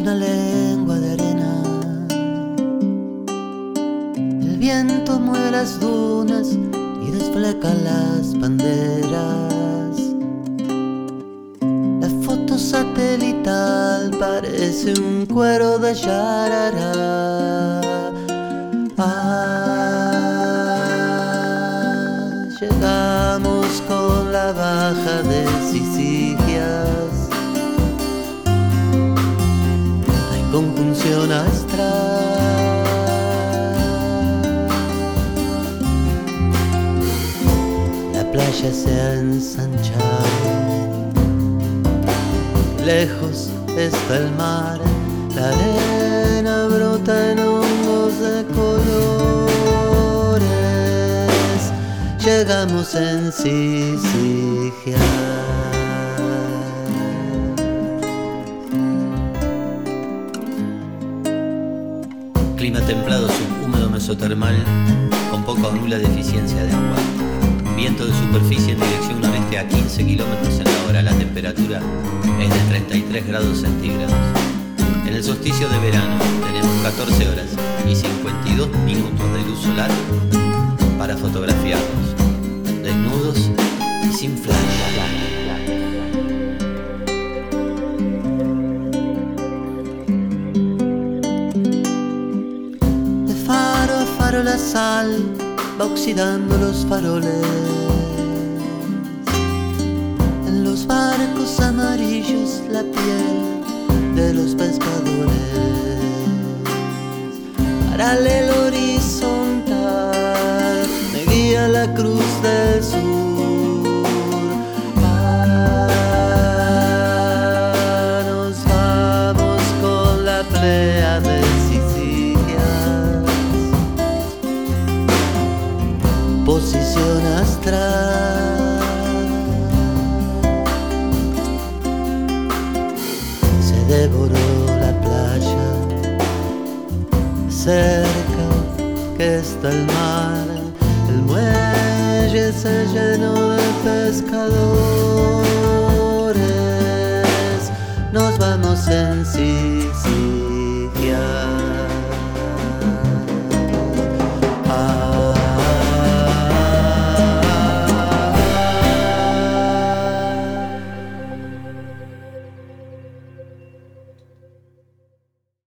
una lengua de arena. El viento mueve las dunas y desfleca las banderas. La foto satelital parece un cuero de yarará. Ah, llegamos con la baja de Sicilias. Conjunción astral. La playa se ha ensanchado. Lejos está el mar, la arena brota en hongos de colores. Llegamos en Sicilia. Clima templado subhúmedo mesotermal con poca o nula deficiencia de agua. Viento de superficie en dirección noreste a 15 kilómetros en la hora. La temperatura es de 33 grados centígrados. En el solsticio de verano tenemos 14 horas y 52 minutos de luz solar para fotografiarnos, la sal va oxidando los faroles. En los barcos amarillos la piel de los pescadores. Paralelo Posición astral. Se devoró la playa. Cerca que está el mar. El muelle se llenó de pescadores. Nos vamos en sí.